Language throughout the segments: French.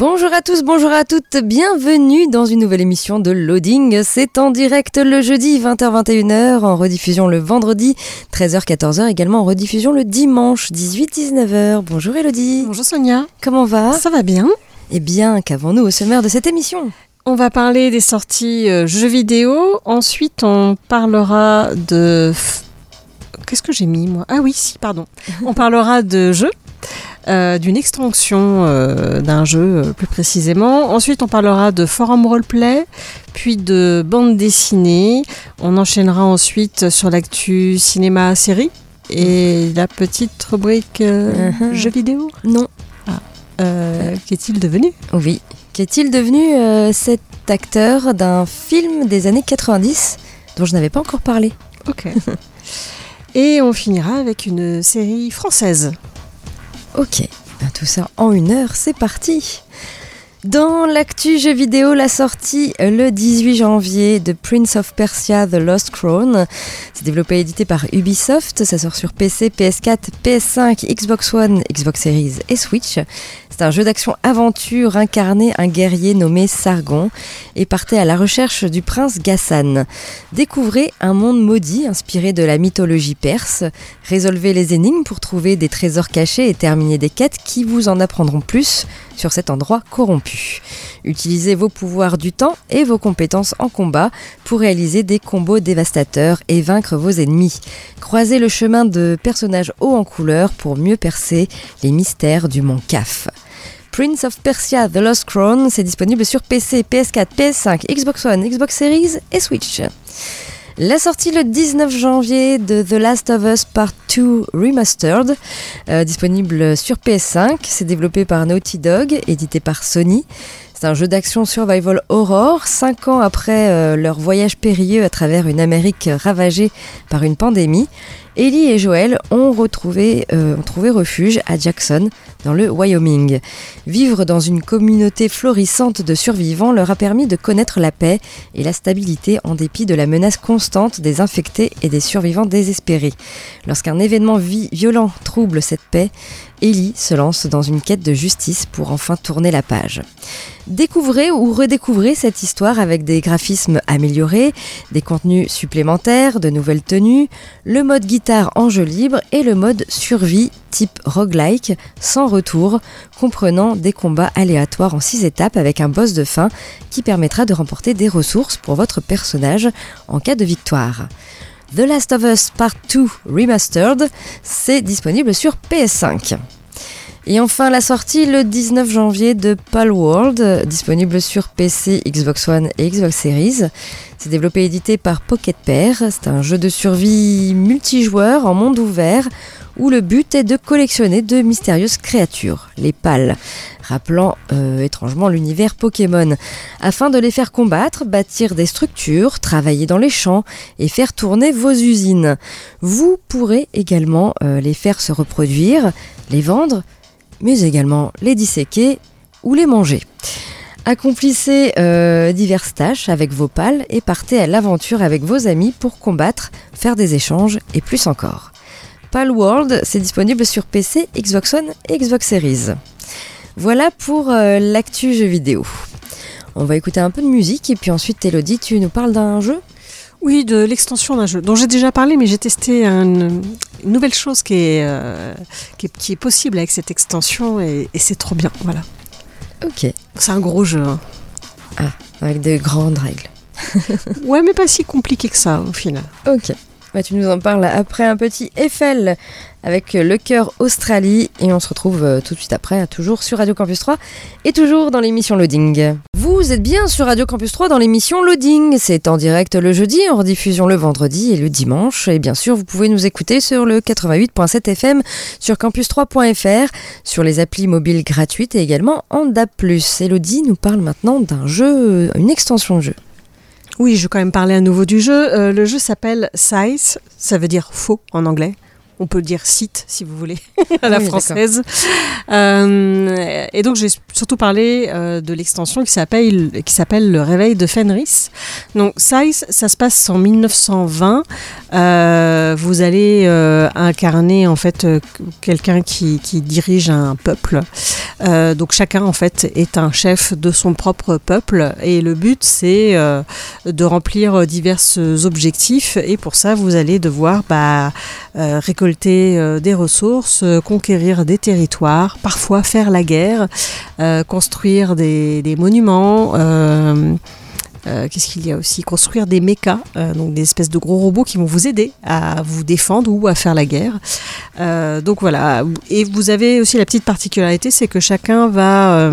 Bonjour à tous, bonjour à toutes, bienvenue dans une nouvelle émission de Loading. C'est en direct le jeudi 20h-21h, en rediffusion le vendredi 13h-14h, également en rediffusion le dimanche 18-19h. Bonjour Elodie. Bonjour Sonia. Comment va? Ça va bien Eh bien, qu'avons-nous au sommaire de cette émission? On va parler des sorties euh, jeux vidéo. Ensuite, on parlera de. Qu'est-ce que j'ai mis moi? Ah oui, si, pardon. on parlera de jeux. Euh, d'une extension euh, d'un jeu euh, plus précisément. Ensuite, on parlera de forum roleplay, puis de bande dessinée. On enchaînera ensuite sur l'actu cinéma-série et la petite rubrique euh, Mhm. jeux vidéo. Non. Euh, Qu'est-il devenu? Oui. Qu'est-il devenu cet acteur d'un film des années 90 dont je n'avais pas encore parlé? Ok. Et on finira avec une série française. Ok, ben, tout ça en une heure, c'est parti dans l'actu jeu vidéo, la sortie le 18 janvier de Prince of Persia The Lost Crown. C'est développé et édité par Ubisoft. Ça sort sur PC, PS4, PS5, Xbox One, Xbox Series et Switch. Un jeu d'action-aventure incarné un guerrier nommé Sargon et partez à la recherche du prince Ghassan. Découvrez un monde maudit inspiré de la mythologie perse. Résolvez les énigmes pour trouver des trésors cachés et terminer des quêtes qui vous en apprendront plus sur cet endroit corrompu. Utilisez vos pouvoirs du temps et vos compétences en combat pour réaliser des combos dévastateurs et vaincre vos ennemis. Croisez le chemin de personnages hauts en couleur pour mieux percer les mystères du mont Caf. Prince of Persia The Lost Crown, c'est disponible sur PC, PS4, PS5, Xbox One, Xbox Series et Switch. La sortie le 19 janvier de The Last of Us Part 2 Remastered, euh, disponible sur PS5. C'est développé par Naughty Dog, édité par Sony. C'est un jeu d'action survival horror, cinq ans après euh, leur voyage périlleux à travers une Amérique ravagée par une pandémie. Ellie et Joël ont retrouvé, euh, ont trouvé refuge à Jackson, dans le Wyoming. Vivre dans une communauté florissante de survivants leur a permis de connaître la paix et la stabilité en dépit de la menace constante des infectés et des survivants désespérés. Lorsqu'un événement vi- violent trouble cette paix, Ellie se lance dans une quête de justice pour enfin tourner la page. Découvrez ou redécouvrez cette histoire avec des graphismes améliorés, des contenus supplémentaires, de nouvelles tenues, le mode guitare en jeu libre et le mode survie type roguelike sans retour, comprenant des combats aléatoires en 6 étapes avec un boss de fin qui permettra de remporter des ressources pour votre personnage en cas de victoire. The Last of Us Part 2 Remastered, c'est disponible sur PS5. Et enfin la sortie le 19 janvier de Palworld, disponible sur PC, Xbox One et Xbox Series. C'est développé et édité par Pocket Pair. C'est un jeu de survie multijoueur en monde ouvert où le but est de collectionner de mystérieuses créatures, les pales, rappelant euh, étrangement l'univers Pokémon, afin de les faire combattre, bâtir des structures, travailler dans les champs et faire tourner vos usines. Vous pourrez également euh, les faire se reproduire, les vendre, mais également les disséquer ou les manger. Accomplissez euh, diverses tâches avec vos pales et partez à l'aventure avec vos amis pour combattre, faire des échanges et plus encore. Palworld, c'est disponible sur PC, Xbox One et Xbox Series. Voilà pour euh, l'actu jeu vidéo. On va écouter un peu de musique et puis ensuite Elodie, tu nous parles d'un jeu? Oui, de l'extension d'un jeu dont j'ai déjà parlé, mais j'ai testé un- une nouvelle chose qui est, euh, qui est, qui est possible avec cette extension et, et c'est trop bien. Voilà. Ok, C'est un gros jeu. hein. avec de grandes règles. Ouais, mais pas si compliqué que ça au final. Ok. Bah, tu nous en parles après un petit Eiffel avec le cœur Australie et on se retrouve euh, tout de suite après, toujours sur Radio Campus 3 et toujours dans l'émission Loading. Vous êtes bien sur Radio Campus 3 dans l'émission Loading. C'est en direct le jeudi, en rediffusion le vendredi et le dimanche. Et bien sûr, vous pouvez nous écouter sur le 88.7 FM, sur campus3.fr, sur les applis mobiles gratuites et également en DAB+. Elodie nous parle maintenant d'un jeu, une extension de jeu. Oui, je vais quand même parler à nouveau du jeu. Euh, le jeu s'appelle Size, ça veut dire faux en anglais. On peut dire site si vous voulez, à la Oui, française. Euh, et donc j'ai surtout parlé euh, de l'extension qui s'appelle qui s'appelle le réveil de Fenris. Donc Size, ça se passe en 1920. Euh, vous allez incarner en fait quelqu'un qui, qui dirige un peuple. Donc chacun en fait est un chef de son propre peuple et le but c'est de remplir divers objectifs et pour ça vous allez devoir bah, euh, récolter euh, des ressources, euh, conquérir des territoires, parfois faire la guerre, euh, construire des, des monuments. Qu'est-ce qu'il y a aussi? Construire des mechas, donc des espèces de gros robots qui vont vous aider à vous défendre ou à faire la guerre. Donc voilà. Et vous avez aussi la petite particularité, c'est que chacun va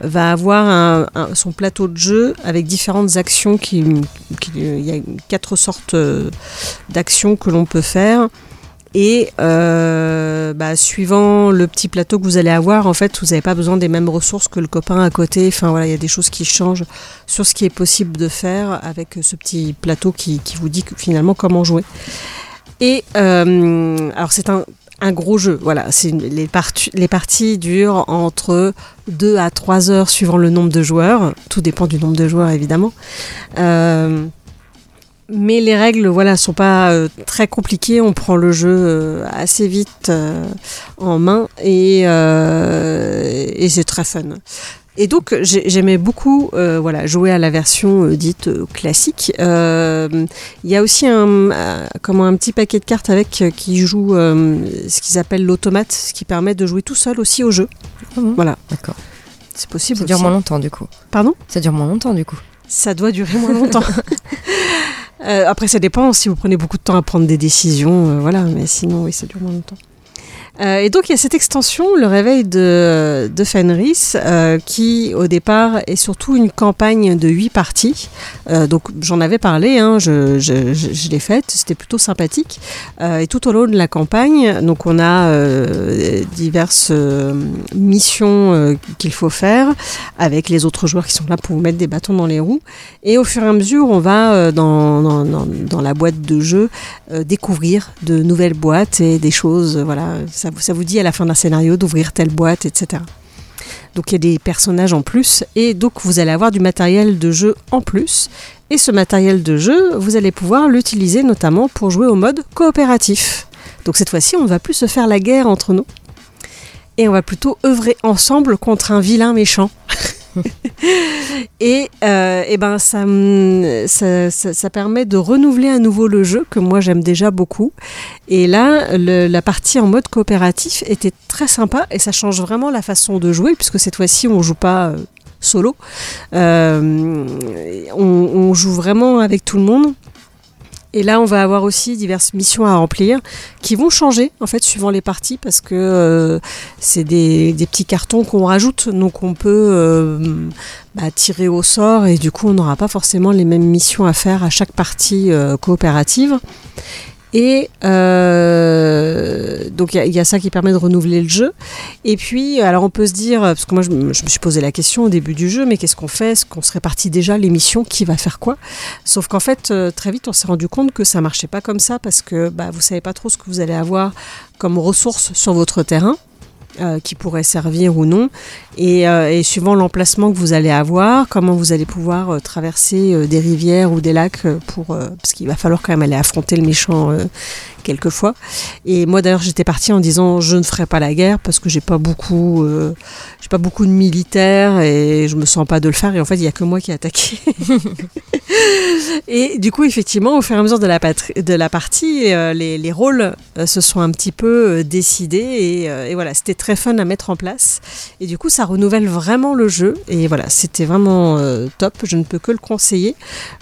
va avoir son plateau de jeu avec différentes actions. Il y a quatre sortes d'actions que l'on peut faire. Et euh, bah, suivant le petit plateau que vous allez avoir, en fait, vous n'avez pas besoin des mêmes ressources que le copain à côté. Enfin voilà, il y a des choses qui changent sur ce qui est possible de faire avec ce petit plateau qui, vous dit finalement comment jouer. Et euh, alors c'est un, gros jeu, voilà. Les parties durent entre 2 à 3 heures suivant le nombre de joueurs. Tout dépend du nombre de joueurs évidemment. Euh, mais les règles, voilà, sont pas euh, très compliquées. On prend le jeu euh, assez vite euh, en main et, et c'est très fun. Et donc j'ai- j'aimais beaucoup euh, voilà jouer à la version euh, dite euh, classique. Il y a aussi un comment un petit paquet de cartes avec qui joue ce qu'ils appellent l'automate, ce qui permet de jouer tout seul aussi au jeu. Bon Voilà, D'accord. c'est possible. Ça dure aussi. moins longtemps du coup. Pardon? Ça dure moins longtemps du coup. Ça doit durer moins longtemps. Euh, après, ça dépend si vous prenez beaucoup de temps à prendre des décisions, euh, voilà. Mais sinon, oui, ça dure moins longtemps. Euh, et donc il y a cette extension, le réveil de, de Fenris, euh, qui au départ est surtout une campagne de huit parties. Euh, donc j'en avais parlé, hein, je, je, je, l'ai faite, c'était plutôt sympathique. Euh, et tout au long de la campagne, donc on a euh, diverses missions qu'il faut faire avec les autres joueurs qui sont là pour vous mettre des bâtons dans les roues. Et au fur et à mesure, on va dans, dans, dans, dans la boîte de jeu découvrir de nouvelles boîtes et des choses. voilà, ça, vous- dit à la fin d'un scénario d'ouvrir telle boîte, etc. Donc il y a des personnages en plus et donc vous allez avoir du matériel de jeu en plus. Et ce matériel de jeu, vous allez pouvoir l'utiliser notamment pour jouer au mode coopératif. Donc cette fois-ci, on ne va plus se faire la guerre entre nous. Et on va plutôt œuvrer ensemble contre un vilain méchant. et, euh, eh ben ça, ça, permet de renouveler à nouveau le jeu que moi j'aime déjà beaucoup. Et là, la partie en mode coopératif était très sympa et ça change vraiment la façon de jouer puisque cette fois-ci on joue pas euh, solo, Euh, on joue vraiment avec tout le monde. Et là, on va avoir aussi diverses missions à remplir qui vont changer en fait suivant les parties parce que euh, c'est des, petits cartons qu'on rajoute, donc on peut euh, bah, tirer au sort et du coup on n'aura pas forcément les mêmes missions à faire à chaque partie euh, coopérative. Et euh, donc il y y, a ça qui permet de renouveler le jeu. Et puis, alors on peut se dire, parce que moi je me suis posé la question au début du jeu, mais qu'est-ce qu'on fait? Est-ce qu'on se répartit déjà les missions Qui va faire quoi? Sauf qu'en fait, euh, très vite, on s'est rendu compte que ça marchait pas comme ça parce que bah, vous savez pas trop ce que vous allez avoir comme ressources sur votre terrain. Euh, qui pourrait servir ou non, et, euh, et suivant l'emplacement que vous allez avoir, comment vous allez pouvoir euh, traverser euh, des rivières ou des lacs euh, pour, parce qu'il va falloir quand même aller affronter le méchant quelquefois. Et moi d'ailleurs j'étais partie en disant je ne ferai pas la guerre parce que j'ai pas beaucoup, euh, j'ai pas beaucoup de militaires et je me sens pas de le faire. Et en fait il y a que moi qui ai attaqué. et du coup effectivement au fur et à mesure de la, partie, euh, les, les rôles euh, se sont un petit peu décidés et, voilà c'était très fun à mettre en place. Et du coup ça renouvelle vraiment le jeu et voilà c'était vraiment top. Je ne peux que le conseiller.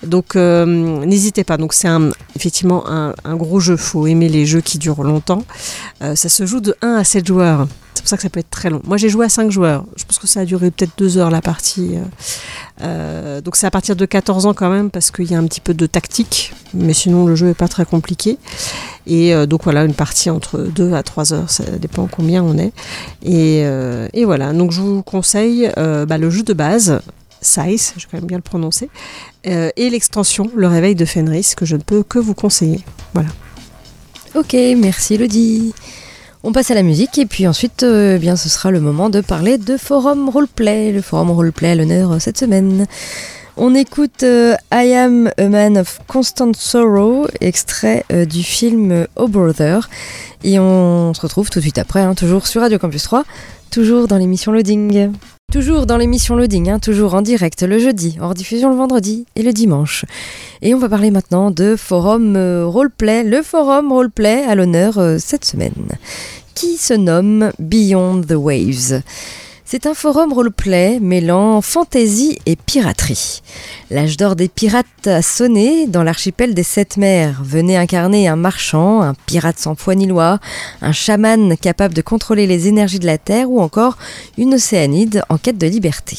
Donc n'hésitez pas. Donc c'est effectivement un, un gros jeu. Faut aimez les jeux qui durent longtemps, euh, ça se joue de 1 à 7 joueurs. C'est pour ça que ça peut être très long. Moi, j'ai joué à 5 joueurs. Je pense que ça a duré peut-être 2 heures la partie. euh. Euh, donc c'est à partir de 14 ans quand même parce qu'il y a un petit peu de tactique, mais sinon le jeu est pas très compliqué. Et donc voilà, une partie entre 2 à 3 heures, ça dépend combien on est. Et, voilà, donc je vous conseille bah, le jeu de base, Size, je vais quand même bien le prononcer, et l'extension, le réveil de Fenris, que je ne peux que vous conseiller. Voilà. Ok, merci Elodie. On passe à la musique et puis ensuite, euh, eh bien, ce sera le moment de parler de Forum Roleplay. Le Forum Roleplay à l'honneur euh, cette semaine. On écoute euh, I Am a Man of Constant Sorrow, extrait du film Oh Brother. Et on se retrouve tout de suite après, hein, toujours sur Radio Campus 3, toujours dans l'émission Loading. Toujours dans l'émission Loading, hein, toujours en direct le jeudi, hors diffusion le vendredi et le dimanche. Et on va parler maintenant de Forum euh, Roleplay, le Forum Roleplay à l'honneur euh, cette semaine, qui se nomme Beyond the Waves? C'est un forum roleplay mêlant fantaisie et piraterie. L'âge d'or des pirates a sonné dans l'archipel des sept mers. Venez incarner un marchand, un pirate sans foi ni loi, un chaman capable de contrôler les énergies de la Terre ou encore une océanide en quête de liberté.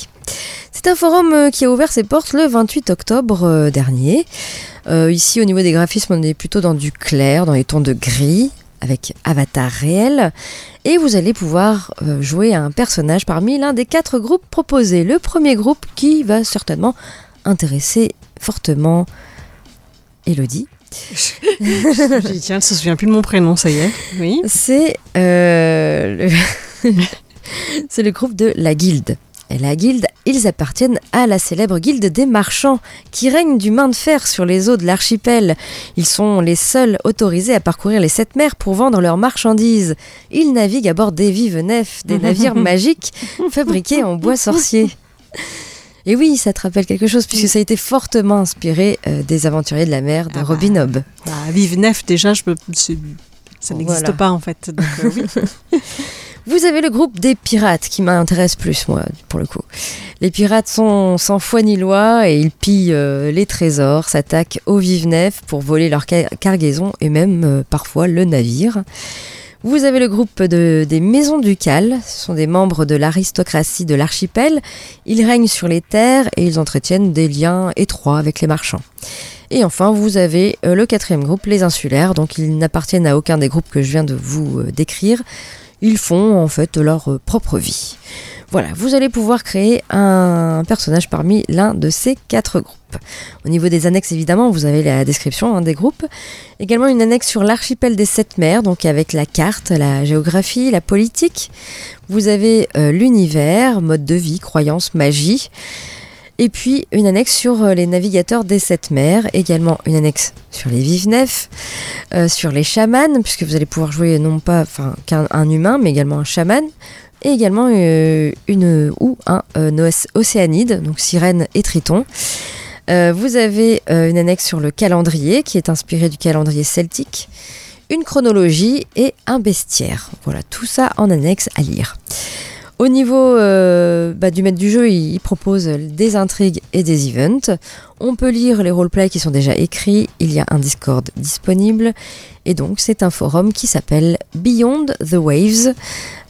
C'est un forum euh, qui a ouvert ses portes le 28 octobre euh, dernier. Euh, ici, au niveau des graphismes, on est plutôt dans du clair, dans les tons de gris, avec avatar réel. Et vous allez pouvoir euh, jouer à un personnage parmi l'un des quatre groupes proposés. Le premier groupe qui va certainement intéresser fortement Elodie. Dit, tiens, elle se souvient plus de mon prénom, ça y est. Oui. C'est euh, le... c'est le groupe de la Guilde. Et la Guilde, ils appartiennent à la célèbre Guilde des marchands qui règne du main de fer sur les eaux de l'archipel. Ils sont les seuls autorisés à parcourir les sept mers pour vendre leurs marchandises. Ils naviguent à bord des vives nefs, des navires magiques fabriqués en bois sorcier. Et oui, ça te rappelle quelque chose puisque ça a été fortement inspiré euh, des aventuriers de la mer de Ah bah. Robin Hobb. Bah, Vive Nef, déjà, je peux... c'est- ça n'existe Voilà. pas en fait. Donc, euh, oui. Vous avez le groupe des pirates qui m'intéresse plus, moi, pour le coup. Les pirates sont sans foi ni loi et ils pillent euh, les trésors, s'attaquent aux vives nefs pour voler leur ca- cargaison et même euh, parfois le navire. Vous avez le groupe de, des maisons ducales, ce sont des membres de l'aristocratie de l'archipel. Ils règnent sur les terres et ils entretiennent des liens étroits avec les marchands. Et enfin, vous avez euh, le quatrième groupe, les insulaires, donc ils n'appartiennent à aucun des groupes que je viens de vous décrire ils font en fait leur euh, propre vie. Voilà, vous allez pouvoir créer un personnage parmi l'un de ces quatre groupes. Au niveau des annexes, évidemment, vous avez la description hein, des groupes. Également une annexe sur l'archipel des sept mers, donc avec la carte, la géographie, la politique. Vous avez euh, l'univers, mode de vie, croyances, magie. Et puis une annexe sur euh, les navigateurs des sept mers, également une annexe sur les vives nefs, euh, sur les chamans, puisque vous allez pouvoir jouer non pas qu'un un humain, mais également un chaman, et également euh, une ou un océanide, donc sirène et triton. Vous avez une annexe sur le calendrier, qui est inspiré du calendrier celtique, une chronologie et un bestiaire. Voilà, tout ça en annexe à lire. Au niveau euh, bah, du maître du jeu, il, propose des intrigues et des events. On peut lire les roleplays qui sont déjà écrits. Il y a un Discord disponible. Et donc, c'est un forum qui s'appelle Beyond the Waves,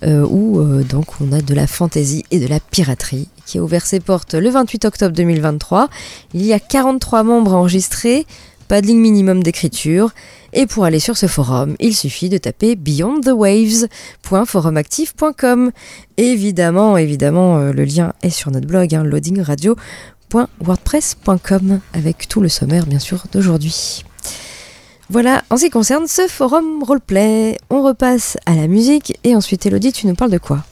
euh, où euh, donc on a de la fantaisie et de la piraterie, qui a ouvert ses portes le 28 octobre 2023. Il y a 43 membres enregistrés, pas de ligne minimum d'écriture. Et pour aller sur ce forum, il suffit de taper beyondthewaves.forumactif.com. Évidemment, évidemment, euh, le lien est sur notre blog, hein, loadingradio.wordpress.com, avec tout le sommaire, bien sûr, d'aujourd'hui. Voilà, en ce qui concerne ce forum roleplay, on repasse à la musique et ensuite, Elodie, tu nous parles de quoi?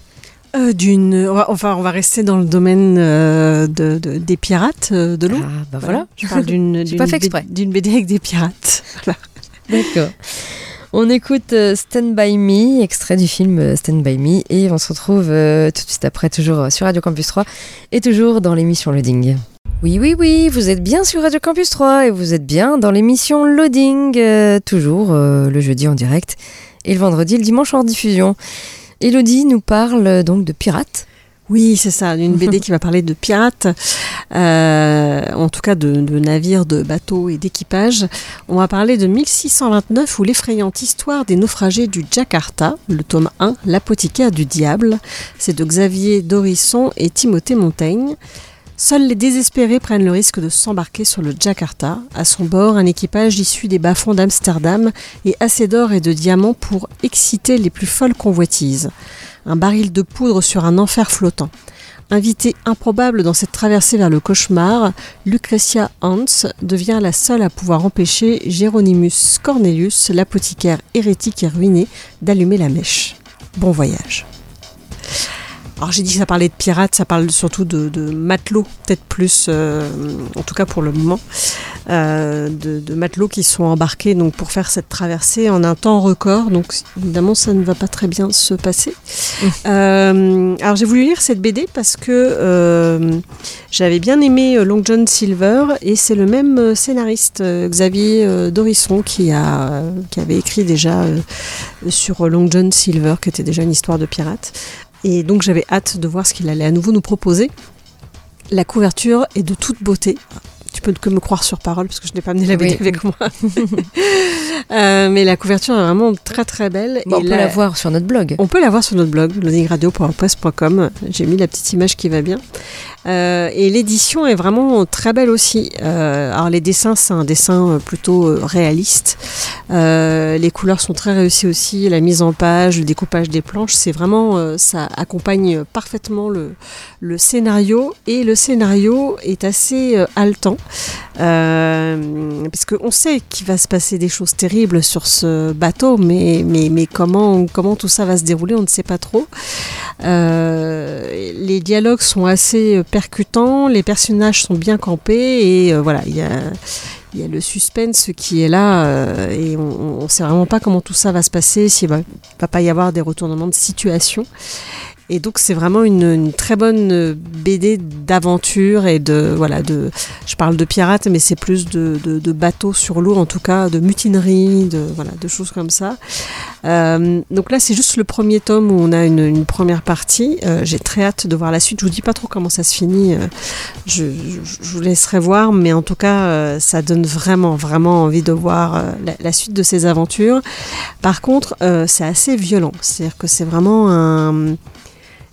Euh, d'une, enfin, on va rester dans le domaine euh, de, de- des pirates euh, de l'eau. Ah, bah voilà. Je parle d'une, d'une BD avec des pirates. Voilà. D'accord. On écoute Stand By Me, extrait du film Stand By Me, et on se retrouve tout de suite après, toujours sur Radio Campus 3, et toujours dans l'émission Loading. Oui, oui, oui, vous êtes bien sur Radio Campus 3, et vous êtes bien dans l'émission Loading, euh, toujours euh, le jeudi en direct, et le vendredi, le dimanche en diffusion. Elodie nous parle euh, donc de pirates. Oui, c'est ça, une BD qui va parler de pirates, euh, en tout cas de, de navires, de bateaux et d'équipages. On va parler de 1629 ou l'effrayante histoire des naufragés du Jakarta, le tome 1, L'apothicaire du diable. C'est de Xavier Dorisson et Timothée Montaigne. Seuls les désespérés prennent le risque de s'embarquer sur le Jakarta. À son bord, un équipage issu des bas-fonds d'Amsterdam et assez d'or et de diamants pour exciter les plus folles convoitises. Un baril de poudre sur un enfer flottant. Invitée improbable dans cette traversée vers le cauchemar, Lucretia Hans devient la seule à pouvoir empêcher Géronymus Cornelius, l'apothicaire hérétique et ruiné, d'allumer la mèche. Bon voyage. Alors j'ai dit que ça parlait de pirates, ça parle surtout de, de matelots, peut-être plus, euh, en tout cas pour le moment, euh, de, de matelots qui sont embarqués donc pour faire cette traversée en un temps record. Donc évidemment ça ne va pas très bien se passer. Euh, alors j'ai voulu lire cette BD parce que j'avais bien aimé Long John Silver et c'est le même scénariste Xavier Dorisson qui a qui avait écrit déjà sur Long John Silver qui était déjà une histoire de pirate. Et donc j'avais hâte de voir ce qu'il allait à nouveau nous proposer. La couverture est de toute beauté. Tu peux que me croire sur parole parce que je n'ai pas amené la BD Oui. avec moi. Euh, mais la couverture est vraiment très très belle. Bon, on Et peut là- la voir sur notre blog. on peut la voir sur notre blog, loadingradio.wordpress.com. J'ai mis la petite image qui va bien. Euh, et l'édition est vraiment très belle aussi. Euh, alors les dessins, c'est un dessin plutôt réaliste. Les couleurs sont très réussies aussi. La mise en page, le découpage des planches, c'est vraiment, ça accompagne parfaitement le, le scénario. Et le scénario est assez haletant. Euh, parce qu'on sait qu'il va se passer des choses terribles sur ce bateau, mais, mais, mais comment, comment tout ça va se dérouler, on ne sait pas trop. Euh, les dialogues sont assez percutants, les personnages sont bien campés, et euh, voilà, il y a, le suspense qui est là, euh, et on ne sait vraiment pas comment tout ça va se passer, s'il va, va pas y avoir des retournements de situation. Et donc c'est vraiment une, une très bonne euh, BD d'aventure et de voilà de je parle de pirates mais c'est plus de, de, de bateaux sur l'eau en tout cas de mutinerie de voilà de choses comme ça. Euh, donc là c'est juste le premier tome où on a une, une première partie. Euh, J'ai très hâte de voir la suite. Je vous dis pas trop comment ça se finit. je, je, je vous laisserai voir mais en tout cas ça donne vraiment vraiment envie de voir la, suite de ces aventures. Par contre c'est assez violent. C'est-à-dire que c'est vraiment un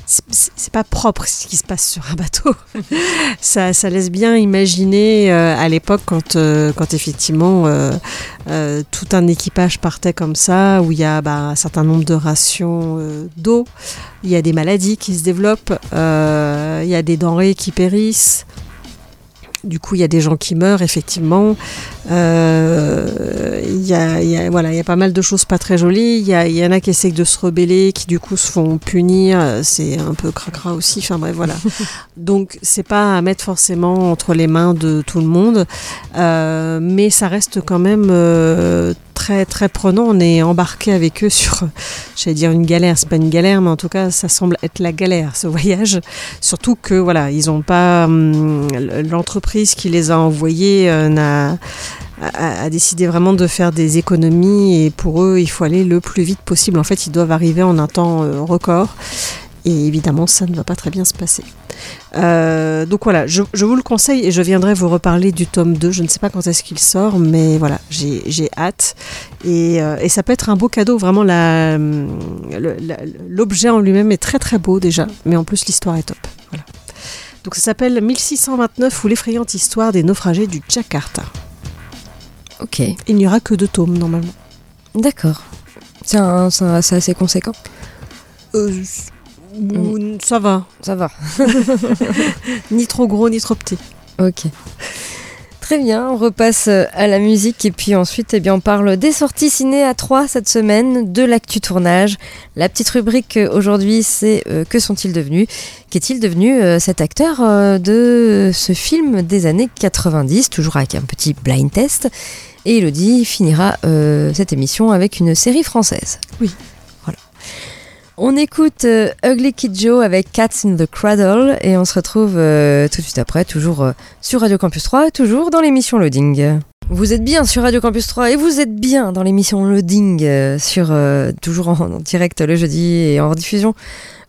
c'est- pas propre ce qui se passe sur un bateau. ça, laisse bien imaginer euh, à l'époque quand, euh, quand effectivement euh, tout un équipage partait comme ça, où il y a bah, un certain nombre de rations d'eau, il y a des maladies qui se développent, il y a des denrées qui périssent. Du coup, il y a des gens qui meurent, effectivement. Euh, Il y, a, y a- voilà, il y a pas mal de choses pas très jolies. Il y, a- y en a qui essayent de se rebeller, qui du coup se font punir. C'est un peu cracra aussi. Enfin bref, voilà. Donc, c'est pas à mettre forcément entre les mains de tout le monde. Euh, mais ça reste quand même euh, très, très prenant. On est embarqué avec eux sur, j'allais dire une galère. C'est pas une galère, mais en tout cas, ça semble être la galère, ce voyage. Surtout que, voilà, ils ont pas. hum, L'entreprise qui les a envoyés euh, n'a a, décidé vraiment de faire des économies et pour eux il faut aller le plus vite possible. En fait ils doivent arriver en un temps euh, record et évidemment ça ne va pas très bien se passer. Euh, donc voilà, je, vous le conseille et je viendrai vous reparler du tome 2. Je ne sais pas quand est-ce qu'il sort mais voilà, j'ai hâte et, euh, et ça peut être un beau cadeau. Vraiment l'objet en lui-même est très très beau déjà mais en plus l'histoire est top. Donc ça s'appelle 1629 ou l'effrayante histoire des naufragés du Jakarta. Ok, Il n'y aura que deux tomes normalement. d'accord. C'est assez conséquent. Euh, ou- Ça va. Ça va. Ni trop gros, ni trop petit. Ok. Très bien, on repasse euh, à la musique et puis ensuite eh bien, on parle des sorties ciné à 3 cette semaine, de l'actu tournage. La petite rubrique euh, aujourd'hui c'est euh, Que sont-ils devenus? Qu'est-il devenu cet acteur de ce film des années 90, toujours avec un petit blind test? Et Elodie finira cette émission avec une série française. Oui. On écoute euh, Ugly Kid Joe avec Cats in the Cradle et on se retrouve euh, tout de suite après, toujours euh, sur Radio Campus 3, toujours dans l'émission Loading. Vous êtes bien sur Radio Campus 3 et vous êtes bien dans l'émission Loading, sur, toujours en, direct le jeudi et en rediffusion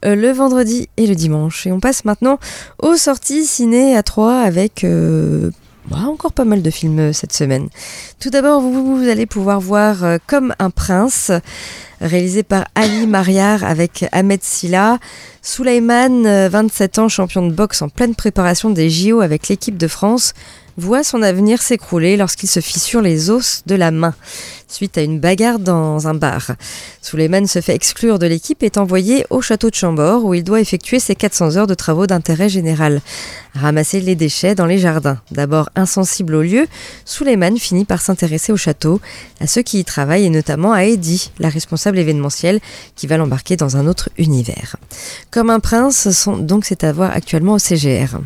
le vendredi et le dimanche. Et on passe maintenant aux sorties ciné à 3 avec bah, encore pas mal de films cette semaine. Tout d'abord, vous, allez pouvoir voir Comme un prince, réalisé par Ali Mariar avec Ahmed Silla. Souleyman, euh, 27 ans, champion de boxe en pleine préparation des JO avec l'équipe de France, voit son avenir s'écrouler lorsqu'il se fissure les os de la main suite à une bagarre dans un bar. Souleyman se fait exclure de l'équipe et est envoyé au château de Chambord où il doit effectuer ses 400 heures de travaux d'intérêt général. Ramasser les déchets dans les jardins. D'abord insensible au lieu, Souleyman finit par s'intéresser au château, à ceux qui y travaillent et notamment à Eddie, la responsable événementielle, qui va l'embarquer dans un autre univers. Comme un prince, donc c'est à voir actuellement au CGR.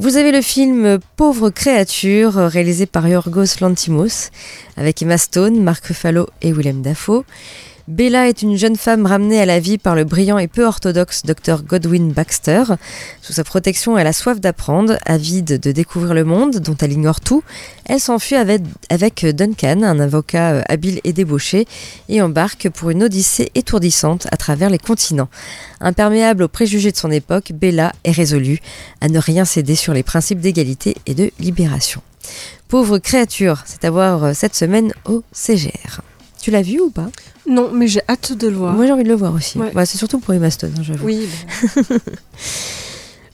Vous avez le film Pauvre créature, réalisé par Yorgos Lantimos, avec Emma Stone, Mark Ruffalo et Willem Dafoe. Bella est une jeune femme ramenée à la vie par le brillant et peu orthodoxe Dr Godwin Baxter. Sous sa protection, elle a soif d'apprendre, avide de découvrir le monde dont elle ignore tout. Elle s'enfuit avec, Duncan, un avocat euh, habile et débauché, et embarque pour une odyssée étourdissante à travers les continents. Imperméable aux préjugés de son époque, Bella est résolue à ne rien céder sur les principes d'égalité et de libération. Pauvre créature, c'est à voir euh, cette semaine au CGR. Tu l'as vu ou pas? Non, mais j'ai hâte de le voir. Moi j'ai envie de le voir aussi. Ouais. Bah, c'est surtout pour Emma Stone, hein, j'avoue. Oui,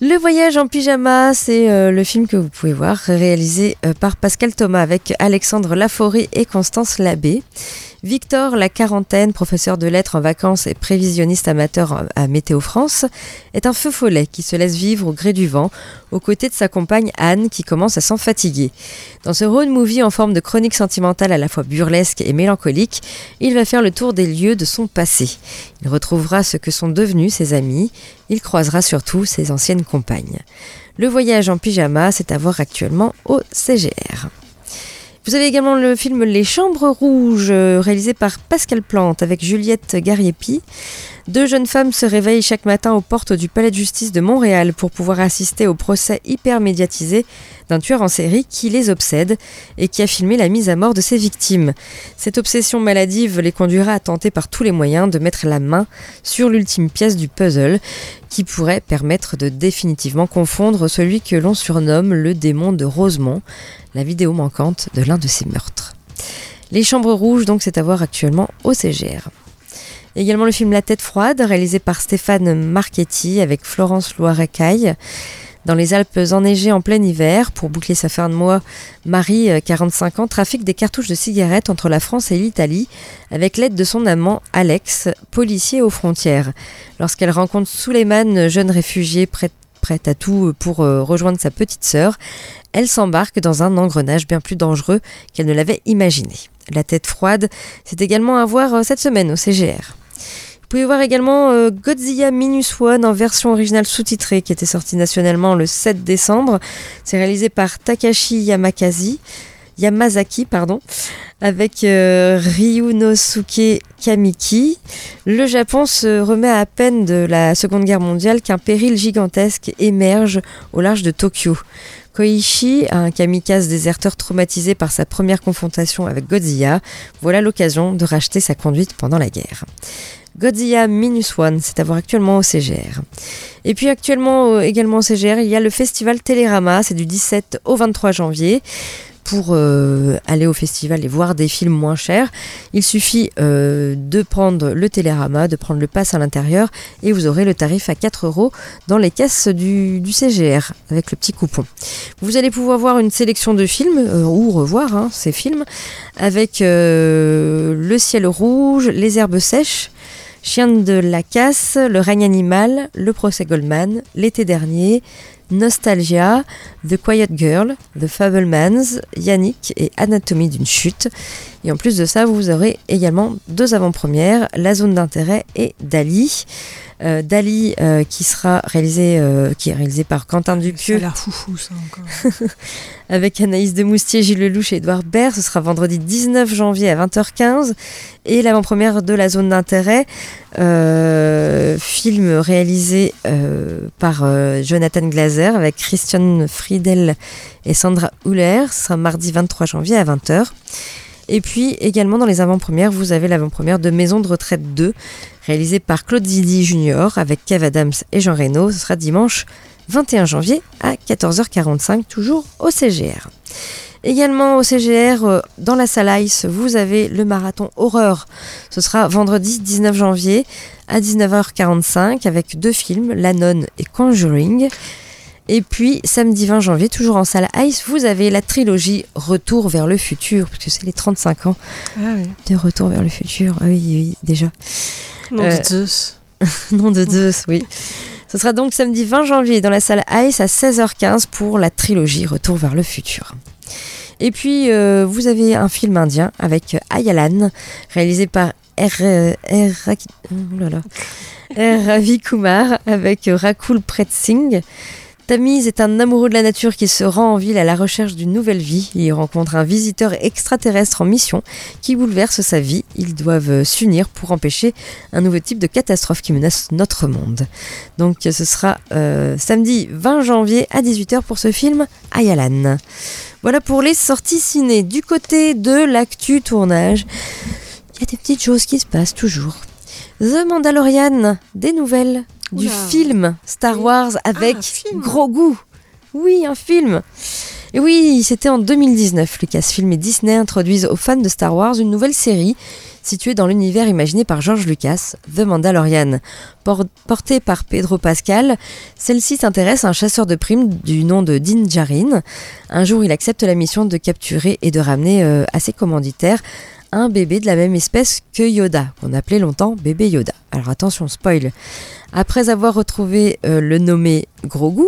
Le voyage en pyjama, c'est euh, le film que vous pouvez voir, réalisé euh, par Pascal Thomas avec Alexandre Laforêt et Constance Labbé. Victor, la quarantaine, professeur de lettres en vacances et prévisionniste amateur à Météo France, est un feu follet qui se laisse vivre au gré du vent, aux côtés de sa compagne Anne qui commence à s'en fatiguer. Dans ce road movie en forme de chronique sentimentale à la fois burlesque et mélancolique, il va faire le tour des lieux de son passé. Il retrouvera ce que sont devenus ses amis, il croisera surtout ses anciennes compagnes. Le voyage en pyjama, c'est à voir actuellement au CGR. Vous avez également le film Les Chambres Rouges, euh, réalisé par Pascal Plante avec Juliette Gariepi. Deux jeunes femmes se réveillent chaque matin aux portes du palais de justice de Montréal pour pouvoir assister au procès hyper médiatisé d'un tueur en série qui les obsède et qui a filmé la mise à mort de ses victimes. Cette obsession maladive les conduira à tenter par tous les moyens de mettre la main sur l'ultime pièce du puzzle qui pourrait permettre de définitivement confondre celui que l'on surnomme le démon de Rosemont, la vidéo manquante de l'un de ces meurtres. Les Chambres Rouges, donc, c'est à voir actuellement au CGR. Également le film La tête froide, réalisé par Stéphane Marchetti avec Florence Loirecaille. Dans les Alpes enneigées en plein hiver, pour boucler sa fin de mois, Marie, euh, 45 ans, trafique des cartouches de cigarettes entre la France et l'Italie avec l'aide de son amant Alex, policier aux frontières. Lorsqu'elle rencontre Suleiman, jeune réfugié prêt, prêt à tout pour euh, rejoindre sa petite sœur, elle s'embarque dans un engrenage bien plus dangereux qu'elle ne l'avait imaginé. La tête froide, c'est également à voir euh, cette semaine au CGR. Pouvez voir également euh, Godzilla Minus One en version originale sous-titrée qui était sorti nationalement le 7 décembre. C'est réalisé par Takashi Yamakazi. Yamazaki, pardon, avec euh, Ryunosuke Kamiki. Le Japon se remet à peine de la Seconde Guerre mondiale qu'un péril gigantesque émerge au large de Tokyo. Koichi, un kamikaze déserteur traumatisé par sa première confrontation avec Godzilla, voilà l'occasion de racheter sa conduite pendant la guerre. Godzilla Minus One, c'est à voir actuellement au CGR. Et puis actuellement euh, également au CGR, il y a le festival Télérama, c'est du 17 au 23 janvier. Pour euh, aller au festival et voir des films moins chers, il suffit euh, de prendre le Télérama, de prendre le pass à l'intérieur et vous aurez le tarif à 4 euros dans les caisses du, CGR avec le petit coupon. Vous allez pouvoir voir une sélection de films ou revoir hein, ces films avec Le ciel rouge, Les herbes sèches, Chien de la casse, Le règne animal, Le procès Goldman, L'été dernier, Nostalgia, The Quiet Girl, The Fablemans, Yannick et Anatomie d'une chute. Et en plus de ça, vous aurez également deux avant-premières, La zone d'intérêt et Dali. Euh, Dali euh, qui sera réalisé, euh, qui est réalisé par Quentin Ça a Dupieux l'air foufou, ça encore. avec Anaïs Demoustier, Gilles Lelouch et Edouard Baird. Ce sera vendredi 19 janvier à 20h15. Et l'avant-première de La Zone d'intérêt, film réalisé par Jonathan Avec Christian Friedel et Sandra Huller. Ce sera mardi 23 janvier à 20h. Et puis également dans les avant-premières, vous avez l'avant-première de Maison de retraite 2, réalisé par Claude Zidi Jr. avec Kev Adams et Jean Reno. Ce sera dimanche 21 janvier à 14h45, toujours au CGR. Également au CGR, euh, dans la salle Ice, vous avez le marathon horreur. Ce sera vendredi 19 janvier à 19h45 avec deux films, La Nonne et Conjuring. Et puis samedi 20 janvier, toujours en salle Ice, vous avez la trilogie Retour vers le futur, parce que c'est les 35 ans de Retour vers le futur. Ah oui, oui, déjà. Nom Euh, de Zeus. Nom de Zeus, oui. Ce sera donc samedi 20 janvier dans la salle Ice à 16h15 pour la trilogie Retour vers le futur. Et puis, euh, vous avez un film indien avec Ayalan, réalisé par R. euh. R. Ravi Kumar avec Rakul Pret Singh. Tamiz est un amoureux de la nature qui se rend en ville à la recherche d'une nouvelle vie. Il rencontre un visiteur extraterrestre en mission qui bouleverse sa vie. Ils doivent s'unir pour empêcher un nouveau type de catastrophe qui menace notre monde. Donc ce sera euh, samedi 20 janvier à 18h pour ce film Ayalan. Voilà pour les sorties ciné. Du côté de l'actu tournage, il y a des petites choses qui se passent toujours. The Mandalorian, des nouvelles du film Star Wars avec un film. gros goût. Oui, un film. Et oui, c'était en 2019. Lucasfilm et Disney introduisent aux fans de Star Wars une nouvelle série située dans l'univers imaginé par George Lucas, The Mandalorian. Por- portée par Pedro Pascal, celle-ci s'intéresse à un chasseur de primes du nom de Din Djarin. Un jour, il accepte la mission de capturer et de ramener euh, à ses commanditaires un bébé de la même espèce que Yoda, qu'on appelait longtemps bébé Yoda. Alors attention, spoil. Après avoir retrouvé euh, le nommé Grogu,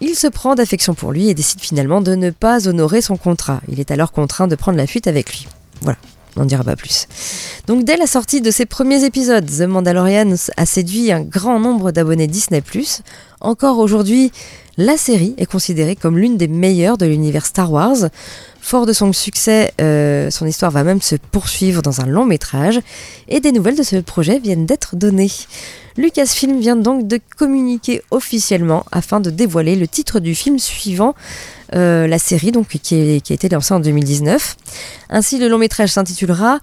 il se prend d'affection pour lui et décide finalement de ne pas honorer son contrat. Il est alors contraint de prendre la fuite avec lui. Voilà, on n'en dira pas plus. Donc dès la sortie de ses premiers épisodes, The Mandalorian a séduit un grand nombre d'abonnés Disney ⁇ Encore aujourd'hui, la série est considérée comme l'une des meilleures de l'univers Star Wars. Fort de son succès, euh, son histoire va même se poursuivre dans un long métrage et des nouvelles de ce projet viennent d'être données. Lucasfilm vient donc de communiquer officiellement afin de dévoiler le titre du film suivant euh, la série donc, qui, est- qui a été lancée en 2019. Ainsi, le long métrage s'intitulera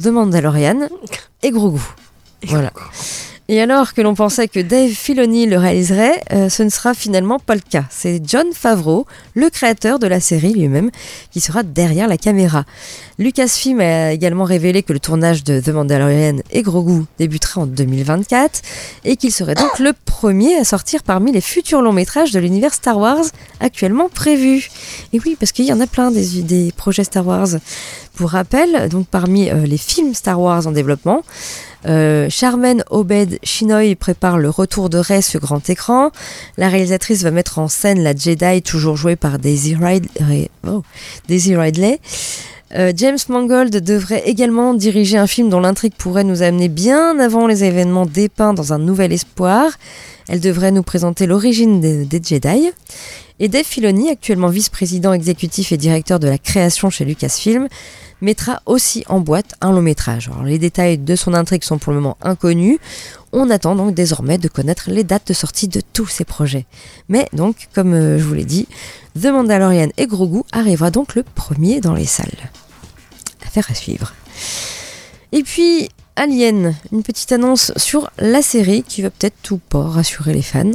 The Mandalorian et Grogu. Voilà. Et alors que l'on pensait que Dave Filoni le réaliserait, euh, ce ne sera finalement pas le cas. C'est John Favreau, le créateur de la série lui-même, qui sera derrière la caméra. Lucasfilm a également révélé que le tournage de The Mandalorian et Grogu débuterait en 2024 et qu'il serait donc le premier à sortir parmi les futurs longs métrages de l'univers Star Wars actuellement prévus. Et oui, parce qu'il y en a plein des, des projets Star Wars. Pour rappel, donc parmi euh, les films Star Wars en développement, euh, Charmaine Obed Chinoy prépare le retour de Rey sur grand écran. La réalisatrice va mettre en scène la Jedi, toujours jouée par Daisy, Rid- Ri- oh, Ridley. Euh, James Mangold devrait également diriger un film dont l'intrigue pourrait nous amener bien avant les événements dépeints dans un nouvel espoir. Elle devrait nous présenter l'origine des, des Jedi. Et Dave Filoni, actuellement vice-président exécutif et directeur de la création chez Lucasfilm, mettra aussi en boîte un long métrage. Alors, les détails de son intrigue sont pour le moment inconnus. On attend donc désormais de connaître les dates de sortie de tous ces projets. Mais donc, comme euh, je vous l'ai dit, The Mandalorian et Grogu arrivera donc le premier dans les salles. Affaire à suivre. Et puis, Alien, une petite annonce sur la série qui va peut-être ou pas rassurer les fans.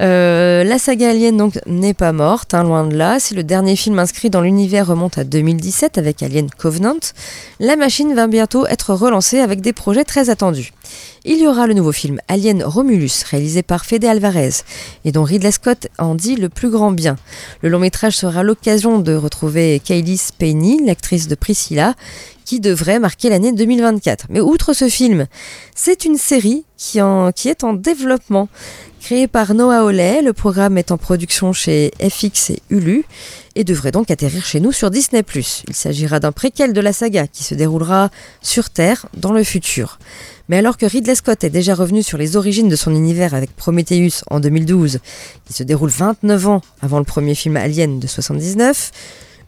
Euh, la saga Alien donc n'est pas morte, hein, loin de là. Si le dernier film inscrit dans l'univers remonte à 2017 avec Alien Covenant, la machine va bientôt être relancée avec des projets très attendus. Il y aura le nouveau film Alien Romulus, réalisé par Fede Alvarez, et dont Ridley Scott en dit le plus grand bien. Le long métrage sera l'occasion de retrouver Kaylee Spaeny, l'actrice de Priscilla, qui devrait marquer l'année 2024. Mais outre ce film, c'est une série qui est en développement. Créé par Noah Hawley, le programme est en production chez FX et Hulu et devrait donc atterrir chez nous sur Disney+. Il s'agira d'un préquel de la saga qui se déroulera sur Terre dans le futur. Mais alors que Ridley Scott est déjà revenu sur les origines de son univers avec Prometheus en 2012, qui se déroule 29 ans avant le premier film Alien de 79,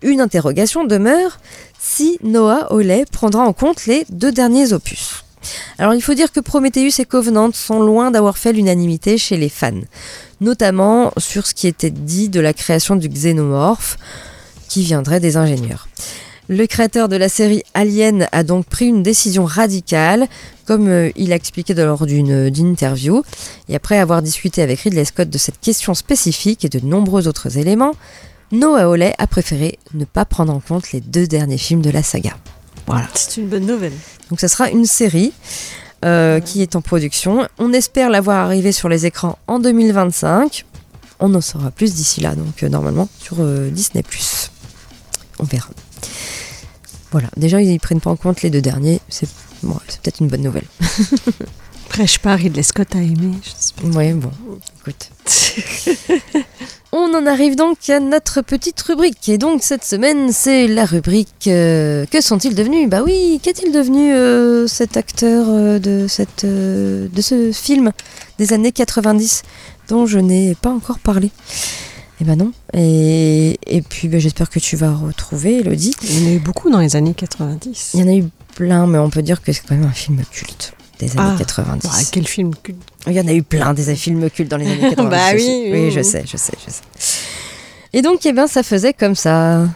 une interrogation demeure si Noah Hawley prendra en compte les deux derniers opus. Alors il faut dire que Prometheus et Covenant sont loin d'avoir fait l'unanimité chez les fans, notamment sur ce qui était dit de la création du xénomorphe qui viendrait des ingénieurs. Le créateur de la série Alien a donc pris une décision radicale. comme euh, il a expliqué lors d'une d'une interview, et après avoir discuté avec Ridley Scott de cette question spécifique et de nombreux autres éléments, Noah Hawley a préféré ne pas prendre en compte les deux derniers films de la saga. Voilà. C'est une bonne nouvelle. Donc ça sera une série euh, qui est en production. On espère la voir arriver sur les écrans en 2025. On en saura plus d'ici là, donc euh, normalement sur euh, Disney +. On verra. Voilà, déjà ils prennent pas en compte les deux derniers, c'est bon, peut-être une bonne nouvelle. Prêche pas, Ridley Scott a aimé. Je. Ouais, bon, écoute. On en arrive donc à notre petite rubrique. Et donc cette semaine, c'est la rubrique euh, Que sont-ils devenus? Bah oui, qu'est-il devenu euh, cet acteur euh, de, cette, de ce film des années 90 dont je n'ai pas encore parlé? Eh ben non. Et, et puis bah, j'espère que tu vas retrouver, Elodie. Il y en a eu beaucoup dans les années 90. Il y en a eu plein, mais on peut dire que c'est quand même un film culte des années Ah, 90. Bah, quel film culte. Il y en a eu plein des films cultes dans les années 90. Bah oui, oui, je sais, je sais, je sais. Et donc, eh ben, ça faisait comme ça.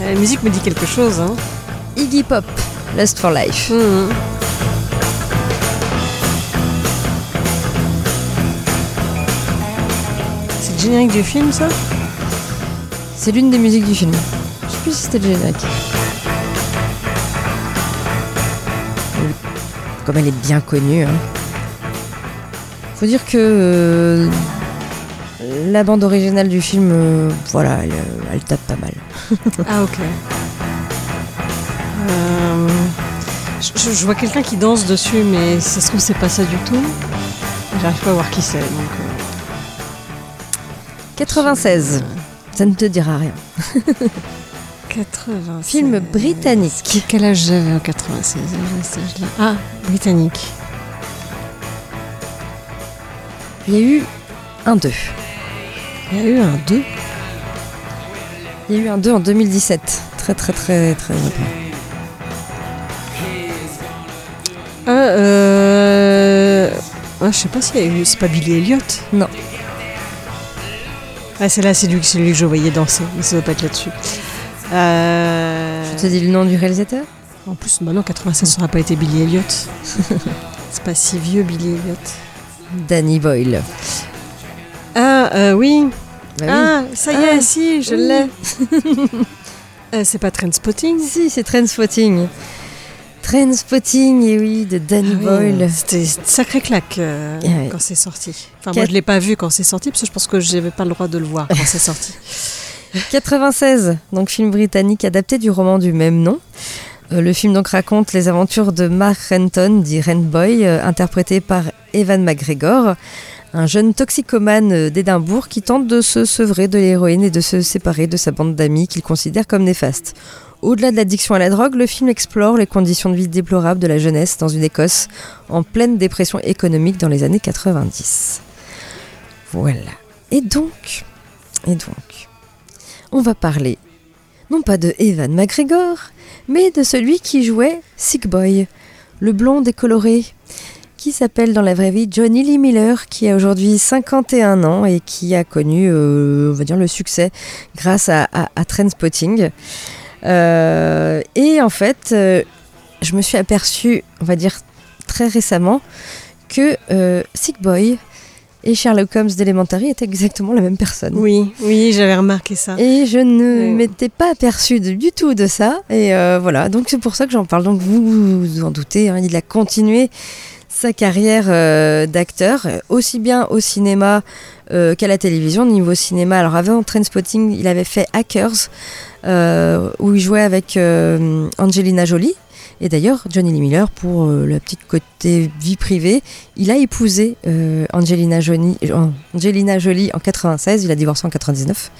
La musique me dit quelque chose. Hein. Iggy Pop, Lust for Life. Mhm. Générique du film, ça C'est l'une des musiques du film. Je sais plus si c'était le générique. Comme elle est bien connue. hein. Faut dire que euh, la bande originale du film, euh, voilà, elle, euh, elle tape pas mal. Ah, ok. Euh, je, je- vois quelqu'un qui danse dessus, mais ça se trouve, c'est pas ça du tout? J'arrive pas à voir qui c'est. Donc, 96. Ça ne te dira rien. 80. Film britannique. Quel âge j'avais en 96 à cet âge-là Ah, britannique. Il y a eu un 2. Il y a eu un 2. Il y a eu un 2 en 2017. Très très très très. Ah, euh... ah, je sais pas s'il y a eu... C'est pas Billy Elliot Non. Ah, c'est là, c'est lui, c'est lui que je voyais danser, mais ça doit pas être là-dessus. Euh... Je te dis le nom du réalisateur? En plus, maintenant, 96, ça aurait pas été Billy Elliot. c'est pas si vieux, Billy Elliot. Danny Boyle. Ah, euh, oui. Bah oui. Ah, ça y est, Ah, si, je oui. l'ai. Euh, c'est pas Trainspotting? Si, c'est Trainspotting. Trainspotting, et oui, de Danny Ah oui, Boyle. C'était une sacrée claque euh, Ah oui. quand c'est sorti. Enfin, moi, je l'ai pas vu quand c'est sorti, parce que je pense que j'avais pas le droit de le voir quand c'est sorti. 96, donc film britannique adapté du roman du même nom. Euh, le film donc raconte les aventures de Mark Renton, dit Renboy, euh, interprété par Evan McGregor, un jeune toxicomane euh, d'Édimbourg qui tente de se sevrer de l'héroïne et de se séparer de sa bande d'amis qu'il considère comme néfaste. Au-delà de l'addiction à la drogue, le film explore les conditions de vie déplorables de la jeunesse dans une Écosse en pleine dépression économique dans les années 90. Voilà. Et donc, et donc, on va parler non pas de Evan McGregor, mais de celui qui jouait Sick Boy, le blond décoloré, qui s'appelle dans la vraie vie Johnny Lee Miller, qui a aujourd'hui 51 ans et qui a connu, euh, le succès grâce à, à, Trainspotting. Euh, et en fait, euh, je me suis aperçue, on va dire très récemment, que euh, Sick Boy et Sherlock Holmes d'Elementary étaient exactement la même personne. Oui, oui, j'avais remarqué ça. Et je ne Oui. m'étais pas aperçue de- du tout de ça. Et euh, voilà, donc c'est pour ça que j'en parle. Donc vous vous, en doutez, hein, il a continué sa carrière euh, d'acteur, euh, aussi bien au cinéma euh, qu'à la télévision. Niveau cinéma, alors avant Trainspotting, il avait fait Hackers, euh, où il jouait avec euh, Angelina Jolie. Et d'ailleurs, Johnny Lee Miller, pour euh, la petite côté vie privée, il a épousé euh, Angelina, Jolie, euh, en 96, il a divorcé en 99.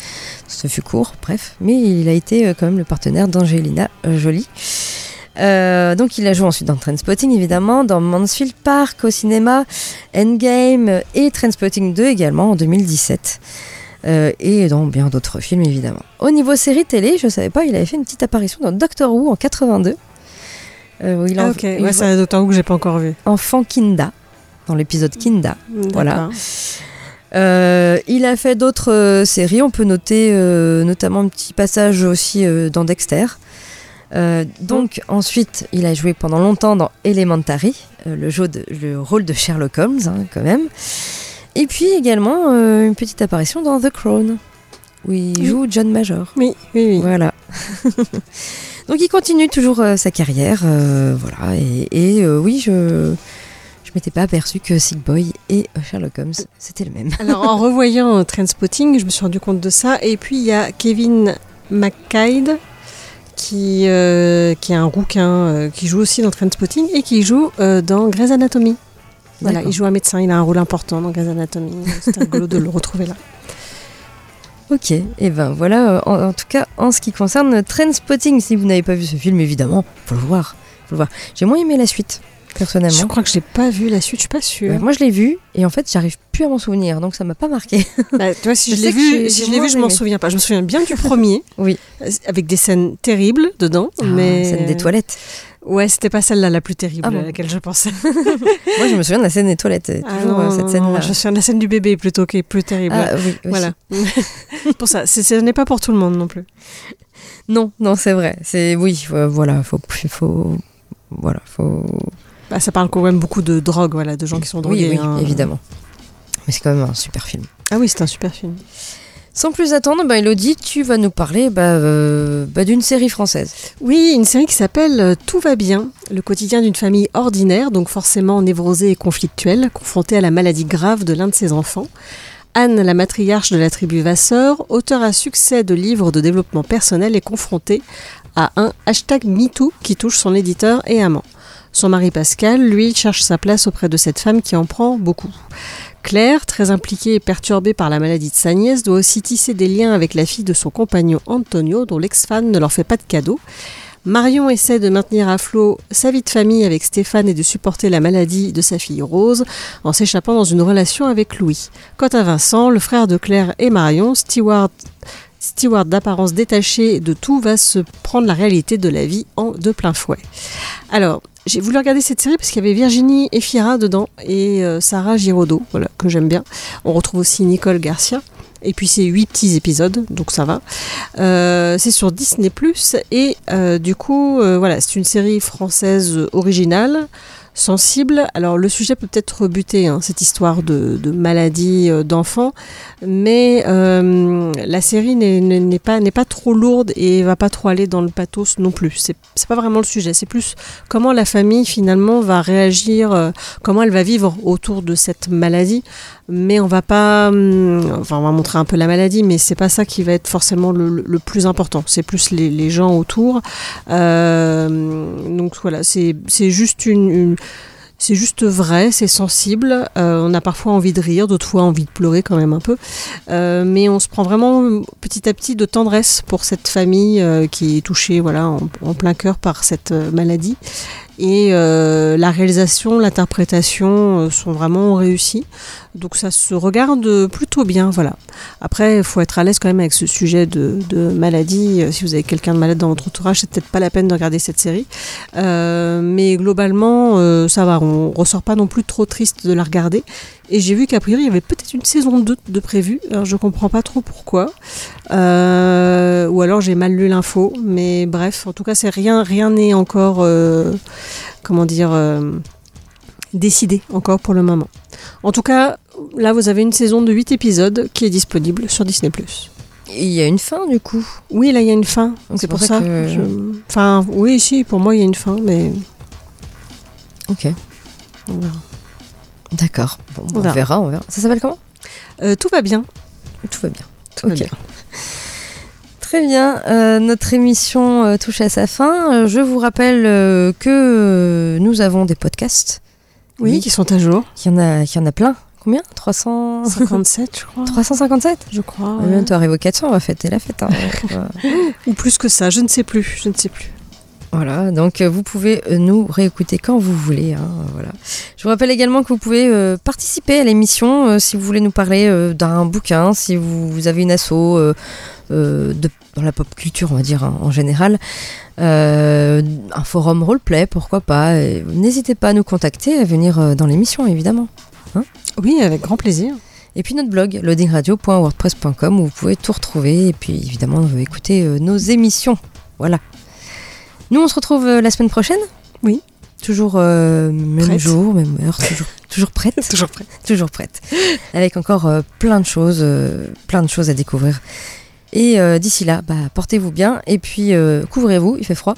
Ce fut court, bref, mais il a été euh, quand même le partenaire d'Angelina euh, Jolie. Euh, donc il a joué ensuite dans Trainspotting évidemment, dans Mansfield Park au cinéma, Endgame et Trainspotting 2 également en 2017. Euh, et dans bien d'autres films évidemment. Au niveau série télé, je savais pas, il avait fait une petite apparition dans Doctor Who en 82. Euh, où il Ah, en- ok, ouais, voit c'est un Doctor Who que j'ai pas encore vu. enfant Kinda, dans l'épisode Kinda. Voilà. Euh, il a fait d'autres séries, on peut noter notamment un petit passage aussi dans Dexter. Euh, donc ensuite, il a joué pendant longtemps dans Elementary, euh, le, jeu de- le rôle de Sherlock Holmes hein, quand même. Et puis également euh, une petite apparition dans The Crown, où il Oui. joue John Major. Oui, oui, oui. Voilà. donc il continue toujours euh, sa carrière, euh, voilà. Et, et, oui, je je m'étais pas aperçu que Sick Boy et Sherlock Holmes c'était le même. Alors en revoyant Trainspotting, je me suis rendu compte de ça. Et puis il y a Kevin McKay qui, qui est un rouquin qui joue aussi dans Trainspotting et qui joue dans Grey's Anatomy. Voilà, il joue un médecin, il a un rôle important dans Grey's Anatomy. C'est rigolo de le retrouver là. Ok, et ben voilà, euh, en, en tout cas en ce qui concerne Trainspotting, si vous n'avez pas vu ce film, évidemment, faut le voir. Faut le voir. J'ai moins aimé la suite, personnellement. Je crois que j'ai pas vu la suite, je suis pas sûre. Moi je l'ai vu et en fait j'arrive plus à m'en souvenir, donc ça m'a pas marqué. Bah, tu vois, si Je je, l'ai vu, si je l'ai vu, je m'en souviens pas. Je me souviens bien du premier, Oui. avec des scènes terribles dedans, Ah, mais Scène des toilettes. Ouais, c'était pas celle-là la plus terrible Ah bon à laquelle je pensais. Moi je me souviens de la scène des toilettes, euh, Ah toujours non, euh, cette scène-là. Je me souviens de la scène du bébé plutôt qui est plus terrible. Ah oui, aussi. voilà. pour ça, ce n'est pas pour tout le monde non plus. Non, non, c'est vrai. C'est oui, euh, voilà, faut, faut, voilà, faut. Bah, ça parle quand même beaucoup de drogue, voilà, de gens qui sont drogués. oui, oui, hein. évidemment. Mais c'est quand même un super film. Ah oui, c'est un super film. Sans plus attendre, bah, Elodie, tu vas nous parler bah, euh, bah, d'une série française. Oui, une série qui s'appelle euh, Tout va bien, le quotidien d'une famille ordinaire, donc forcément névrosée et conflictuelle, confrontée à la maladie grave de l'un de ses enfants. Anne, la matriarche de la tribu Vasseur, auteur à succès de livres de développement personnel, est confrontée à un hashtag MeToo qui touche son éditeur et amant. Son mari Pascal, lui, cherche sa place auprès de cette femme qui en prend beaucoup. Claire, très impliquée et perturbée par la maladie de sa nièce, doit aussi tisser des liens avec la fille de son compagnon Antonio, dont l'ex-femme ne leur fait pas de cadeaux. Marion essaie de maintenir à flot sa vie de famille avec Stéphane et de supporter la maladie de sa fille Rose en s'échappant dans une relation avec Louis. Quant à Vincent, le frère de Claire et Marion, Stewart, Stewart d'apparence détachée de tout, va se prendre la réalité de la vie de plein fouet. Alors, j'ai voulu regarder cette série parce qu'il y avait Virginie Efira dedans et euh, Sarah Giraudot, voilà, que j'aime bien. On retrouve aussi Nicole Garcia. Et puis c'est huit petits épisodes, donc ça va. Euh, c'est sur Disney et euh, du coup, voilà, c'est une série française originale, sensible. Alors le sujet peut peut-être rebuter, hein, cette histoire de, de maladie euh, mais euh, la série n'est- pas, pas trop lourde et va pas trop aller dans le pathos non plus. C'est c'est pas vraiment le sujet, c'est plus comment la famille finalement va réagir, euh, comment elle va vivre autour de cette maladie. Mais on va pas, hum, enfin on va montrer un peu la maladie, mais c'est pas ça qui va être forcément le, plus important. C'est plus les, gens autour. Euh, donc voilà, c'est juste une, c'est juste vrai, c'est sensible. Euh, on a parfois envie de rire, d'autres fois envie de pleurer quand même un peu. Euh, mais on se prend vraiment petit à petit de tendresse pour cette famille qui est touchée voilà, en, plein cœur par cette maladie. Et euh, la réalisation, l'interprétation euh, sont vraiment réussies. Donc ça se regarde plutôt bien, voilà. Après, il faut être à l'aise quand même avec ce sujet de, de maladie. Euh, Si vous avez quelqu'un de malade dans votre entourage, c'est peut-être pas la peine de regarder cette série. Euh, mais globalement, euh, ça va. On ressort pas non plus trop triste de la regarder. Et j'ai vu qu'a priori, il y avait peut-être une saison 2 de prévu. Alors, je comprends pas trop pourquoi. Euh, ou alors j'ai mal lu l'info. Mais bref, en tout cas, c'est rien, rien n'est encore, euh, comment dire, euh, décidé encore pour le moment. En tout cas, là, vous avez une saison de 8 épisodes qui est disponible sur Disney+. Il y a une fin du coup. Oui, là, il y a une fin. C'est pour, ça. que- je- Enfin, oui, si, pour moi, il y a une fin, mais Ok, on verra. D'accord. Bon, On on, verra. verra, on verra. Ça s'appelle comment? Euh, tout va bien. Tout va bien. Tout va Ok. bien. Très bien, euh, notre émission euh, touche à sa fin. Euh, je vous rappelle que nous avons des podcasts. Oui, Oui. qui sont à jour. Il y en a, il y en a plein. Combien? 300 57, je crois. 357 Je crois. On ouais. bientôt arriver aux 400, on va fêter la fête. hein. Ou plus que ça, je ne sais plus. Je ne sais plus. Voilà, donc euh, vous pouvez euh, nous réécouter quand vous voulez. hein, voilà. Je vous rappelle également que vous pouvez euh, participer à l'émission euh, si vous voulez nous parler euh, d'un bouquin, si vous, vous avez une asso, de, dans la pop culture, on va dire hein, en général. Un forum roleplay, pourquoi pas. N'hésitez pas à nous contacter, à venir dans l'émission, évidemment. Oui, avec grand plaisir. Et puis notre blog, loadingradio.wordpress.com, où vous pouvez tout retrouver. Et puis évidemment, vous écouter euh, nos émissions. Voilà. Nous, on se retrouve euh, la semaine prochaine Oui. Toujours euh, même Prête. jour, même heure, toujours, toujours prête. Toujours prêt. toujours prête. Avec encore euh, plein de choses, euh, plein de choses à découvrir. Et d'ici là, bah, portez-vous bien et puis couvrez-vous, il fait froid.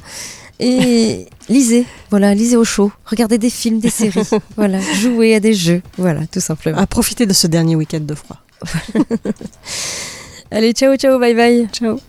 Et lisez, voilà, lisez au chaud, regardez des films, des séries, voilà, jouez à des jeux, voilà, tout simplement. À profiter de ce dernier week-end de froid. Allez, ciao, ciao, bye bye. Ciao.